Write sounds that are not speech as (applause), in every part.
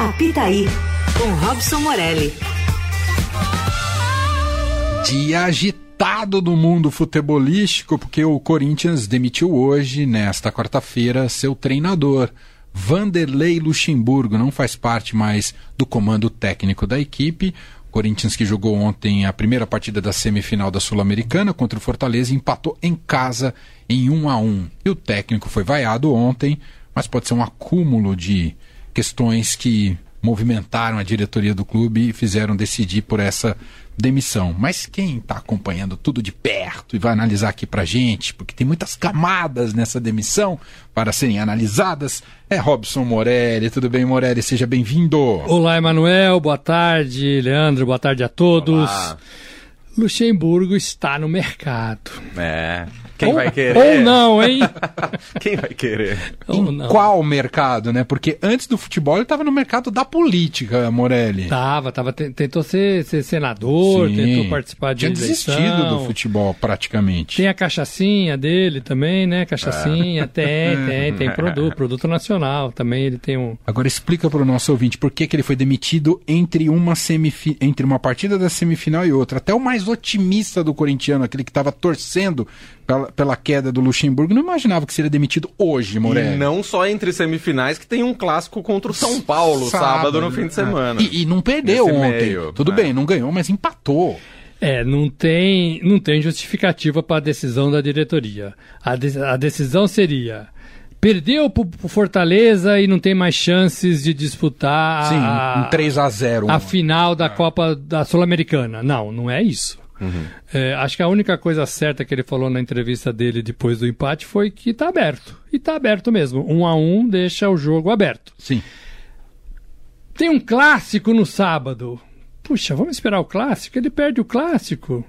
Apitaí, com Robson Morelli. Dia agitado do mundo futebolístico, porque o Corinthians demitiu hoje, nesta quarta-feira, seu treinador. Vanderlei Luxemburgo não faz parte mais do comando técnico da equipe. O Corinthians que jogou ontem a primeira partida da semifinal da Sul-Americana contra o Fortaleza empatou em casa em 1 a 1. E o técnico foi vaiado ontem, mas pode ser um acúmulo de questões que movimentaram a diretoria do clube e fizeram decidir por essa demissão. Mas quem está acompanhando tudo de perto e vai analisar aqui para gente, porque tem muitas camadas nessa demissão para serem analisadas, é Robson Morelli. Tudo bem, Morelli? Seja bem-vindo. Olá, Emanuel. Boa tarde, Leandro. Boa tarde a todos. Olá. Luxemburgo está no mercado. É. Quem ou, vai querer? Ou não, hein? (laughs) Quem vai querer? ou em não. qual mercado, né? Porque antes do futebol ele estava no mercado da política, Morelli. Tava, tava, te- tentou ser, ser senador, Sim. tentou participar de Tinha eleição. desistido do futebol, praticamente. Tem a cachaçinha dele também, né? Cachaçinha, tem, tem, tem (laughs) produto, produto nacional. Também ele tem um. Agora explica para o nosso ouvinte por que, que ele foi demitido entre uma, semifi... entre uma partida da semifinal e outra. Até o mais otimista do corintiano, aquele que estava torcendo pela, pela queda do Luxemburgo, não imaginava que seria demitido hoje, Morelli. E não só entre semifinais, que tem um clássico contra o São Paulo, sábado, no fim de semana. E, e não perdeu Nesse ontem. meio, Tudo é. bem, não ganhou, mas empatou. É, não tem, não tem justificativa para a decisão da diretoria. A, de- a decisão seria. Perdeu pro, pro Fortaleza e não tem mais chances de disputar Sim, a, um 3 a 0 a final da Copa da Sul-Americana. Não, não é isso. É, acho que a única coisa certa que ele falou na entrevista dele depois do empate foi que tá aberto. E tá aberto mesmo. Um a um deixa o jogo aberto. Sim. Tem um clássico no sábado. Puxa, vamos esperar o clássico? Ele perde o clássico.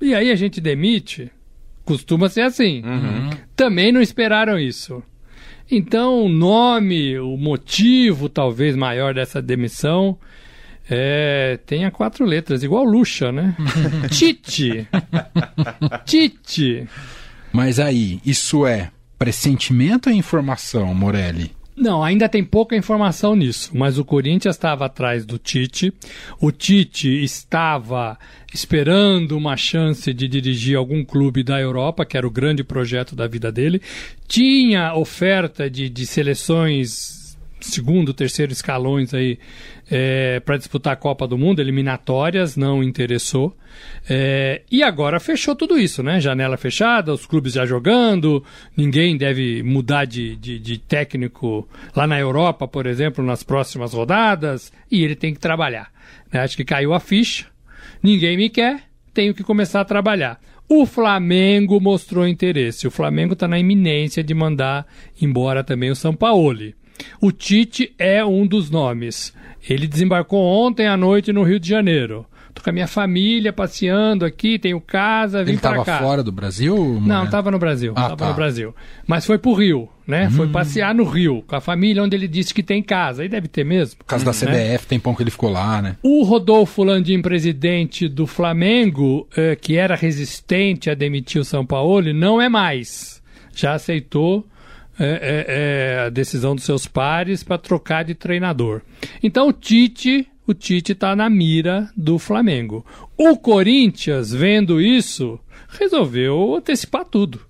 E aí a gente demite. Costuma ser assim. Também não esperaram isso. Então, o nome, o motivo talvez maior dessa demissão é, tenha quatro letras, igual Luxa, né? (laughs) Tite. Tite. Mas aí, isso é pressentimento ou informação, Morelli? Não, ainda tem pouca informação nisso, mas o Corinthians estava atrás do Tite. O Tite estava esperando uma chance de dirigir algum clube da Europa, que era o grande projeto da vida dele. Tinha oferta de, de seleções segundo, terceiro escalões aí para disputar a Copa do Mundo, eliminatórias, não interessou. É, e agora fechou tudo isso, né? Janela fechada, os clubes já jogando, ninguém deve mudar de, de, de técnico lá na Europa, por exemplo, nas próximas rodadas, e ele tem que trabalhar. né? Acho que caiu a ficha, ninguém me quer, tenho que começar a trabalhar. O Flamengo mostrou interesse. O Flamengo está na iminência de mandar embora também o Sampaoli. O Tite é um dos nomes. Ele desembarcou ontem à noite no Rio de Janeiro. Tô com a minha família passeando aqui, tenho casa, vim Ele pra estava cá. fora do Brasil? Não, estava no Brasil. Ah, tava tá. no Brasil. Mas foi pro Rio, né? Foi passear no Rio, com a família onde ele disse que tem casa. Aí deve ter mesmo. Por causa da CBF, tem pão que ele ficou lá, né? O Rodolfo Landim, presidente do Flamengo, eh, que era resistente a demitir o São Paulo, não é mais. Já aceitou eh, eh, eh, a decisão dos seus pares para trocar de treinador. Então o Tite, o Tite está na mira do Flamengo. O Corinthians, vendo isso, resolveu antecipar tudo.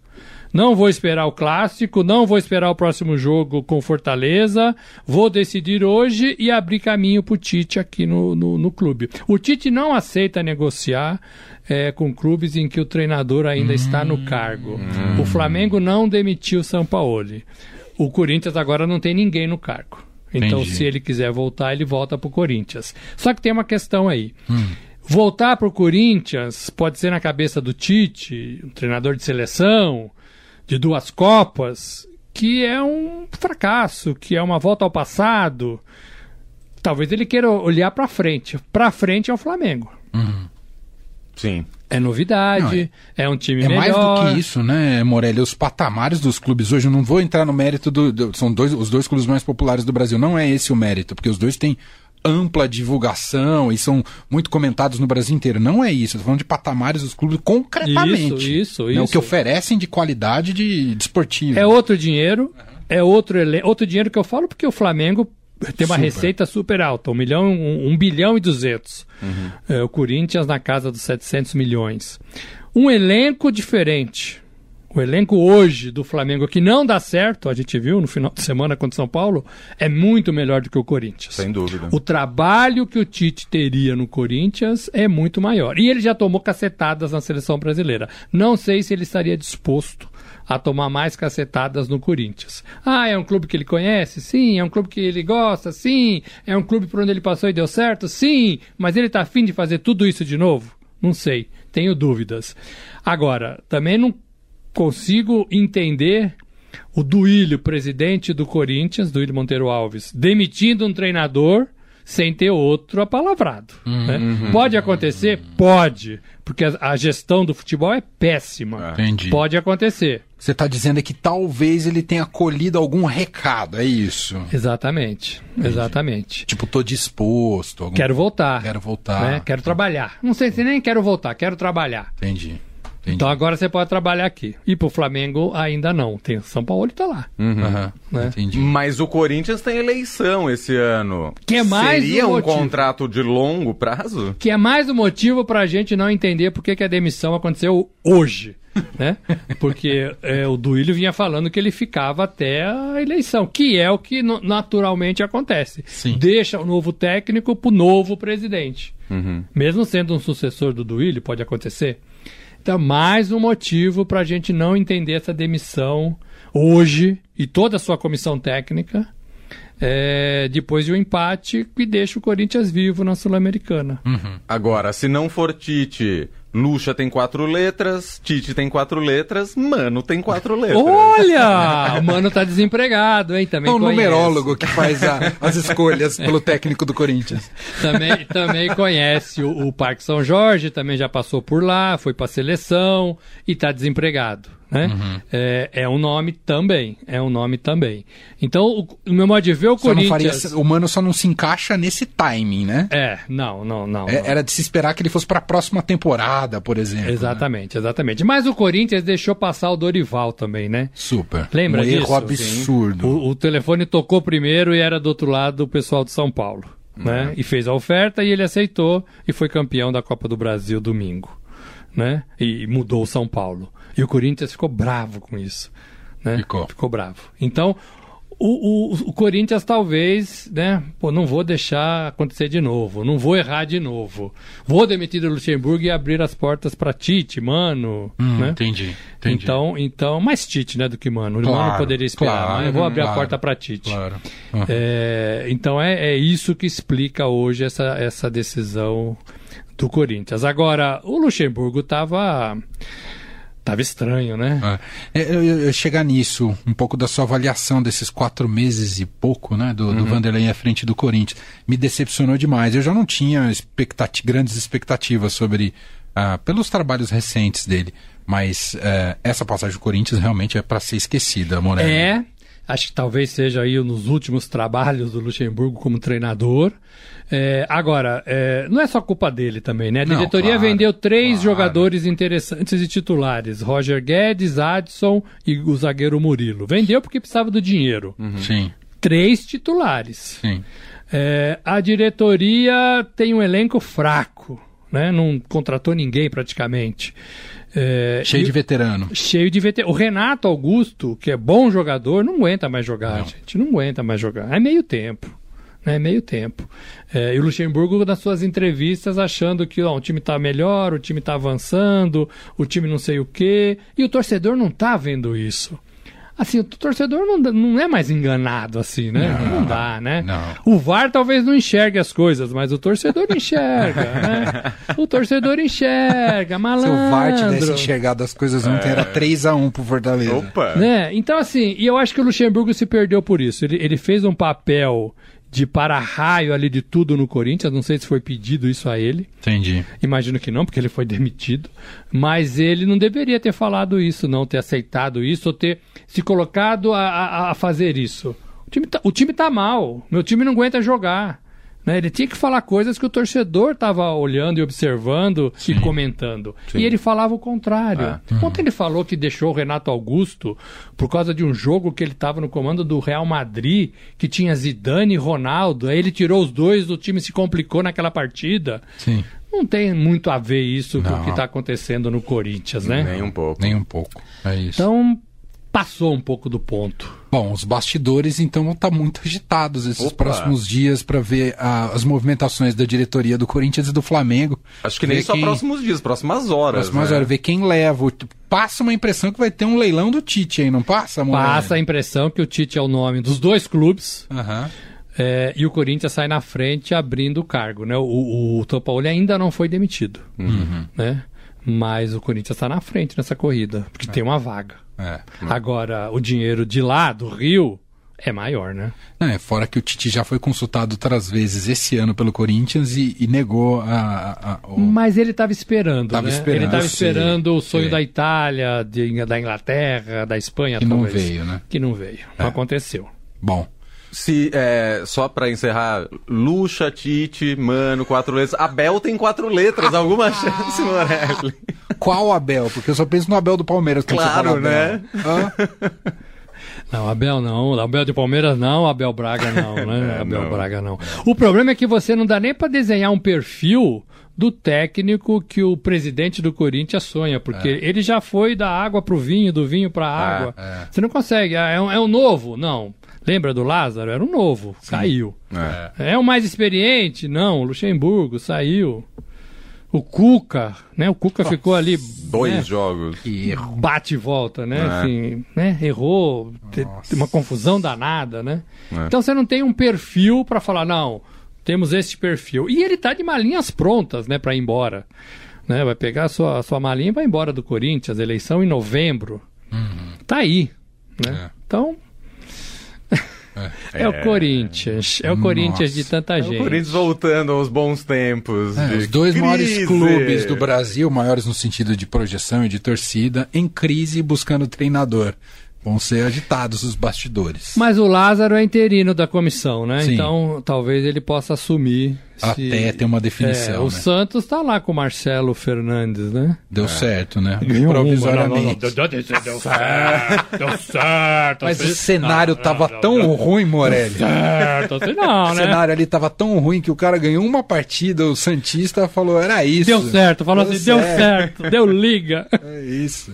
Não vou esperar o clássico, não vou esperar o próximo jogo com Fortaleza. Vou decidir hoje e abrir caminho para o Tite aqui no, no, no clube. O Tite não aceita negociar eh, com clubes em que o treinador ainda está no cargo. O Flamengo não demitiu o Sampaoli. O Corinthians agora não tem ninguém no cargo. Então, Entendi. se ele quiser voltar, ele volta para o Corinthians. Só que tem uma questão aí. Voltar para o Corinthians pode ser na cabeça do Tite, um treinador de seleção, de duas Copas, que é um fracasso, que é uma volta ao passado. Talvez ele queira olhar para frente. Para frente é o Flamengo. Sim. É novidade, é, um time É mais melhor. do que isso, né, Morelli? Os patamares dos clubes hoje, eu não vou entrar no mérito do. do- são dois, os dois clubes mais populares do Brasil. Não é esse o mérito, porque os dois têm ampla divulgação e são muito comentados no Brasil inteiro. Não é isso. Tô falando de patamares dos clubes concretamente. Isso, isso, né, O isso. que oferecem de qualidade de, de esportivo. É outro dinheiro, é outro, outro dinheiro que eu falo porque o Flamengo tem uma Super. receita super alta, 1 milhão, um, um bilhão e 200. É, o Corinthians na casa dos 700 milhões. Um elenco diferente. O elenco hoje do Flamengo, que não dá certo, a gente viu no final de semana contra o São Paulo, é muito melhor do que o Corinthians. Sem dúvida. O trabalho que o Tite teria no Corinthians é muito maior. E ele já tomou cacetadas na seleção brasileira. Não sei se ele estaria disposto a tomar mais cacetadas no Corinthians. Ah, é um clube que ele conhece? Sim. É um clube que ele gosta? Sim. É um clube por onde ele passou e deu certo? Sim. Mas ele está afim de fazer tudo isso de novo? Não sei. Tenho dúvidas. Agora, também não consigo entender o Duílio, presidente do Corinthians, Duílio Monteiro Alves, demitindo um treinador sem ter outro apalavrado. né? Pode acontecer? Pode. Porque a, a gestão do futebol é péssima. Entendi. Pode acontecer. Você está dizendo é que talvez ele tenha colhido algum recado, é isso? Exatamente. Exatamente. Tipo, tô disposto. algum- Quero voltar. Quero voltar. né? Quero trabalhar. Não sei se nem quero voltar, quero trabalhar. Entendi. Entendi. Então agora você pode trabalhar aqui. E pro Flamengo ainda não. Tem São Paulo tá lá. Aham, né? Entendi. Mas o Corinthians tem eleição esse ano. Que é mais Seria um um motivo. contrato de longo prazo? que é mais um motivo para a gente não entender por que, que a demissão aconteceu hoje. (laughs) Né? Porque é, o Duílio vinha falando que ele ficava até a eleição, que é o que naturalmente acontece. Sim. Deixa o novo técnico para o novo presidente. Uhum. Mesmo sendo um sucessor do Duílio, pode acontecer. Então, mais um motivo para a gente não entender essa demissão hoje e toda a sua comissão técnica, é, depois de um empate que deixa o Corinthians vivo na Sul-Americana. Agora, se não for Tite, Lucha tem quatro letras, Tite tem quatro letras, Mano tem quatro letras. Olha! O (laughs) mano tá desempregado, hein? Também É um conheço. numerólogo que faz a- as (laughs) escolhas pelo técnico do Corinthians. Também, também conhece o, o Parque São Jorge, também já passou por lá, foi pra seleção e tá desempregado. Né? Uhum. É, é um nome também. É um nome também. Então, o, meu modo de ver, o Só não faria, Corinthians. o Mano só não se encaixa nesse timing, né? É, não, não, não. É- não. era de se esperar que ele fosse para a próxima temporada, por exemplo. né? Exatamente, exatamente. Mas o Corinthians deixou passar o Dorival também, né? Super. Lembra um disso? erro absurdo. O, o telefone tocou primeiro e era do outro lado o pessoal de São Paulo. Né? E fez a oferta e ele aceitou e foi campeão da Copa do Brasil domingo. Né? E mudou o São Paulo. E o Corinthians ficou bravo com isso. Né? Ficou. Ficou bravo. Então, o, o, o Corinthians talvez, né? Pô, não vou deixar acontecer de novo. Não vou errar de novo. Vou demitir o Luxemburgo e abrir as portas para Tite, mano. Hum, né? Entendi, entendi. Então, então, mais Tite, né, do que Mano. O Claro, Mano poderia esperar, claro, eu vou abrir claro, a porta para Tite. Claro. Uhum. É, então é, é isso que explica hoje essa, essa decisão do Corinthians. Agora, o Luxemburgo tava tava estranho, né? É, eu, eu- eu chegar nisso, um pouco da sua avaliação desses quatro meses e pouco, né, do, do Vanderlei à frente do Corinthians, me decepcionou demais. Eu já não tinha expectati grandes expectativas sobre, ah, pelos trabalhos recentes dele, mas eh, essa passagem do Corinthians realmente é para ser esquecida, Moreno. É, acho que talvez seja aí um nos últimos trabalhos do Luxemburgo como treinador. É, agora, é, não é só culpa dele também, né? A Não, diretoria claro, vendeu três claro. jogadores interessantes e titulares: Roger Guedes, Adson e o zagueiro Murilo. Vendeu porque precisava do dinheiro. Sim, Três titulares. sim. É, a diretoria tem um elenco fraco, né? Não contratou ninguém praticamente. É, Cheio de veterano. cheio de veterano. O Renato Augusto, que é bom jogador, não aguenta mais jogar, Não. gente. Não aguenta mais jogar. É meio tempo. Né? Meio tempo. É, e o Luxemburgo, nas suas entrevistas, achando que ó, o time está melhor, o time está avançando, o time não sei o quê. E o torcedor não está vendo isso. Assim, o torcedor não, não é mais enganado assim, né? Não, dá, né? não. O VAR talvez não enxergue as coisas, mas o torcedor enxerga, (laughs) né? O torcedor enxerga, Se malandro. o VAR tivesse enxergado as coisas ontem, era 3x1 pro Fortaleza. Opa! Né? Então, assim, e eu acho que o Luxemburgo se perdeu por isso. Ele, ele fez um papel de para-raio ali de tudo no Corinthians. Não sei se foi pedido isso a ele. Entendi. Imagino que não, porque ele foi demitido. Mas ele não deveria ter falado isso, não, ter aceitado isso, ou ter se colocado a, a, a fazer isso. O time, tá, o time tá mal. Meu time não aguenta jogar. Né? Ele tinha que falar coisas que o torcedor estava olhando e observando e comentando. Sim. E ele falava o contrário. É. Ontem ele falou que deixou o Renato Augusto por causa de um jogo que ele estava no comando do Real Madrid, que tinha Zidane e Ronaldo. Aí ele tirou os dois, o time se complicou naquela partida. Sim, Não tem muito a ver isso com Não. o que está acontecendo no Corinthians, né? Nem um pouco. nem um pouco. É isso. Então, passou um pouco do ponto. Bom, os bastidores então vão estar muito agitados esses Opa. próximos dias para ver ah, as movimentações da diretoria do Corinthians e do Flamengo. Acho que nem Ver só quem- próximos dias, próximas horas. Próximas né? horas, ver quem leva. o- Passa uma impressão que vai ter um leilão do Tite aí, não passa, amor? Passa a impressão que o Tite é o nome dos dois clubes Aham. é, e o Corinthians sai na frente abrindo o cargo. Né? O, o, o Topaoli ainda não foi demitido, né? mas o Corinthians está na frente nessa corrida, porque tem uma vaga. É. Agora, o dinheiro de lá, do Rio, é maior, né? Não, é, fora que o Tite já foi consultado outras vezes esse ano pelo Corinthians e, e negou a, a- a- o- Mas ele estava esperando, Tava né? esperando, ele estava esperando o sonho sei. da Itália, de- da Inglaterra, da Espanha, que não talvez. veio, né? Que não veio. Não aconteceu. Bom, Se, é, só pra encerrar, Lucha, Tite, Mano, quatro letras. Abel tem quatro letras, alguma chance, Morelli? qual Abel? Porque eu só penso no Abel do Palmeiras Claro, Abel. Hã? (laughs) Não, Abel não. Abel de Palmeiras não, Abel Braga não, né? (laughs) Abel não. Braga não. O problema é que você não dá nem pra desenhar um perfil do técnico que o presidente do Corinthians sonha, porque ele já foi da água pro vinho, do vinho pra água. é. Você não consegue. Ah, É um, é um novo? Não. Lembra do Lázaro? Era um novo. Saiu. É. É o mais experiente? Não, o Luxemburgo saiu. O Cuca, né? O Cuca ficou ali. Dois né? jogos. Que erro. bate e volta, né? É. Assim, né? Errou, Nossa. uma confusão danada, né? É. Então você não tem um perfil para falar, não, temos este perfil. E ele tá de malinhas prontas, né, para ir embora. Né? Vai pegar a sua, a sua malinha e vai embora do Corinthians, eleição em novembro. Tá aí, né? Uhum. É. Então, é. o Corinthians, é o Corinthians de tanta É o gente. Corinthians voltando aos bons tempos. É, os dois crise. maiores clubes do Brasil, maiores no sentido de projeção e de torcida, em crise buscando treinador. Vão ser agitados os bastidores. Mas o Lázaro é interino da comissão, né? Sim. Então talvez ele possa assumir. Até ter uma definição, É, o né? Santos tá lá com o Marcelo Fernandes, né? Deu certo, né? Ganhou Provisoriamente. uma, não, não, não, Deu certo, deu certo. Mas o assim. cenário Não, tava não, tão ruim, Morelli. Certo, assim não, (laughs) O né? cenário ali tava tão ruim que o cara ganhou uma partida, o Santista falou, era isso. Deu certo, falou assim, deu certo, deu liga. (laughs) É isso.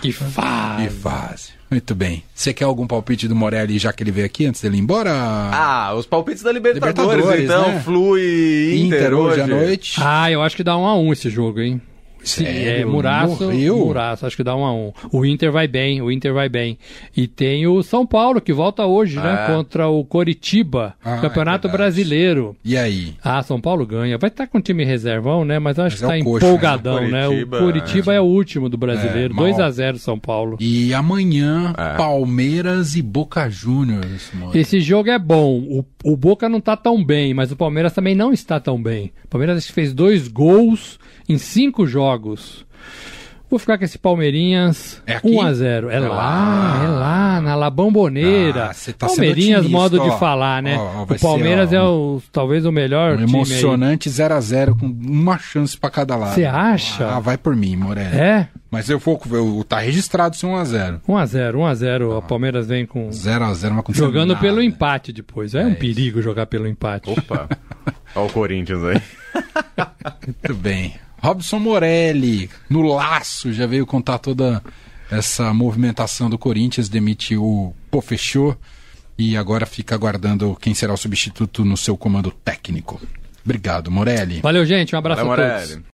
Que faz. Que fase. Muito bem. Você quer algum palpite do Morelli já que ele veio aqui antes dele ir embora? Ah, os palpites da Libertadores, Libertadores, então. né? Flui Inter, Inter hoje à noite. Ah, eu acho que dá um a um esse jogo, hein? Se, Sério? é, Muraço? Muraço, acho que dá um a um. O Inter vai bem, o Inter vai bem. E tem o São Paulo, que volta hoje, né? É. Contra o Coritiba, Ah, Campeonato é. Brasileiro. E aí? Ah, São Paulo ganha. Vai estar com o time reservão, né? Mas eu acho Mas que é tá o coxa, empolgadão, né? né? O Curitiba é, o último do brasileiro. É, mal. 2 a 0 São Paulo. E amanhã, É. Palmeiras e Boca Juniors. Esse jogo é bom. O, o Boca não tá tão bem, mas o Palmeiras também não está tão bem. O Palmeiras fez dois gols em cinco jogos. Vou ficar com esse Palmeirinhas É aqui? 1 a 0 É, É lá, lá. é lá, na La Bomboneira. Ah, você tá Palmeirinhas, modo de ó. falar, né? Ó, ó, o Palmeiras ser, ó, é o, talvez o melhor Um emocionante 0x0 com uma chance pra cada lado. Você acha? Ah, vai por mim, Morelli. É? Mas eu vou. Eu, tá registrado ser 1x0. 1 a 0 1 a 0 O Palmeiras vem com 0x0 não aconteceu jogando nada. pelo empate depois. É, um isso. perigo jogar pelo empate. Opa. (laughs) Olha o Corinthians aí. Muito bem. Robson Morelli, no laço, já veio contar toda essa movimentação do Corinthians, demitiu o Pô, fechou e agora fica aguardando quem será o substituto no seu comando técnico. Obrigado, Morelli. Valeu, gente. Um abraço Valeu, a todos. Morelli.